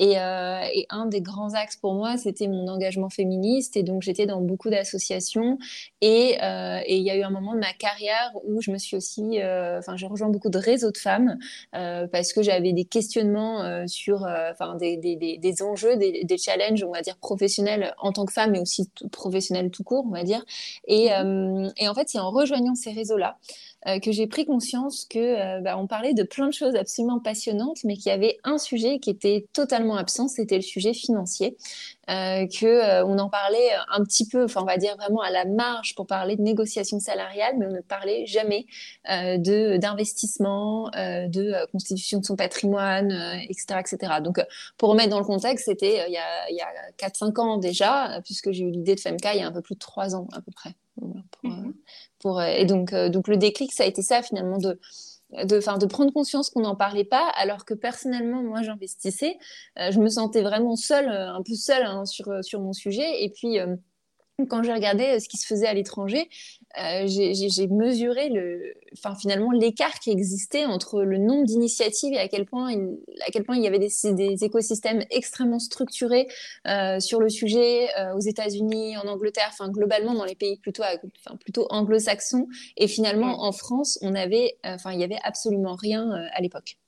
Et, et, un des grands axes pour moi, c'était mon engagement féministe. Et donc, j'étais dans beaucoup d'associations. Et il y a eu un moment de ma carrière où je me suis aussi, enfin, j'ai rejoint beaucoup de réseaux de femmes parce que j'avais des questionnements sur, enfin, des, des, des, enjeux, des, des, challenges, on va dire professionnels en tant que femme, mais aussi professionnels tout court, on va dire. Et, mmh et en fait, c'est en rejoignant ces réseaux-là euh, que j'ai pris conscience que euh, bah, on parlait de plein de choses absolument passionnantes, mais qu'il y avait un sujet qui était totalement absent, c'était le sujet financier. Euh, que euh, on en parlait un petit peu, enfin on va dire vraiment à la marge pour parler de négociation salariale, mais on ne parlait jamais de d'investissement, de constitution de son patrimoine, etc., etc. Donc pour remettre dans le contexte, c'était il y a, il y a 4-5 ans déjà, puisque j'ai eu l'idée de FEMCA il y a un peu plus de 3 ans à peu près. Pour, pour, et donc, donc le déclic, ça a été ça finalement de de, de prendre conscience qu'on n'en parlait pas, alors que personnellement, moi, j'investissais. Euh, je me sentais vraiment seule, euh, un peu seule hein, sur, euh, sur mon sujet. Et puis, quand j'ai regardé ce qui se faisait à l'étranger, euh, j'ai mesuré le, enfin, finalement l'écart qui existait entre le nombre d'initiatives et à quel point il, à quel point il y avait des, des écosystèmes extrêmement structurés euh, sur le sujet euh, aux États-Unis, en Angleterre, enfin globalement dans les pays plutôt, enfin, plutôt anglo-saxons. Et finalement en France, on avait, enfin il y avait absolument rien à l'époque.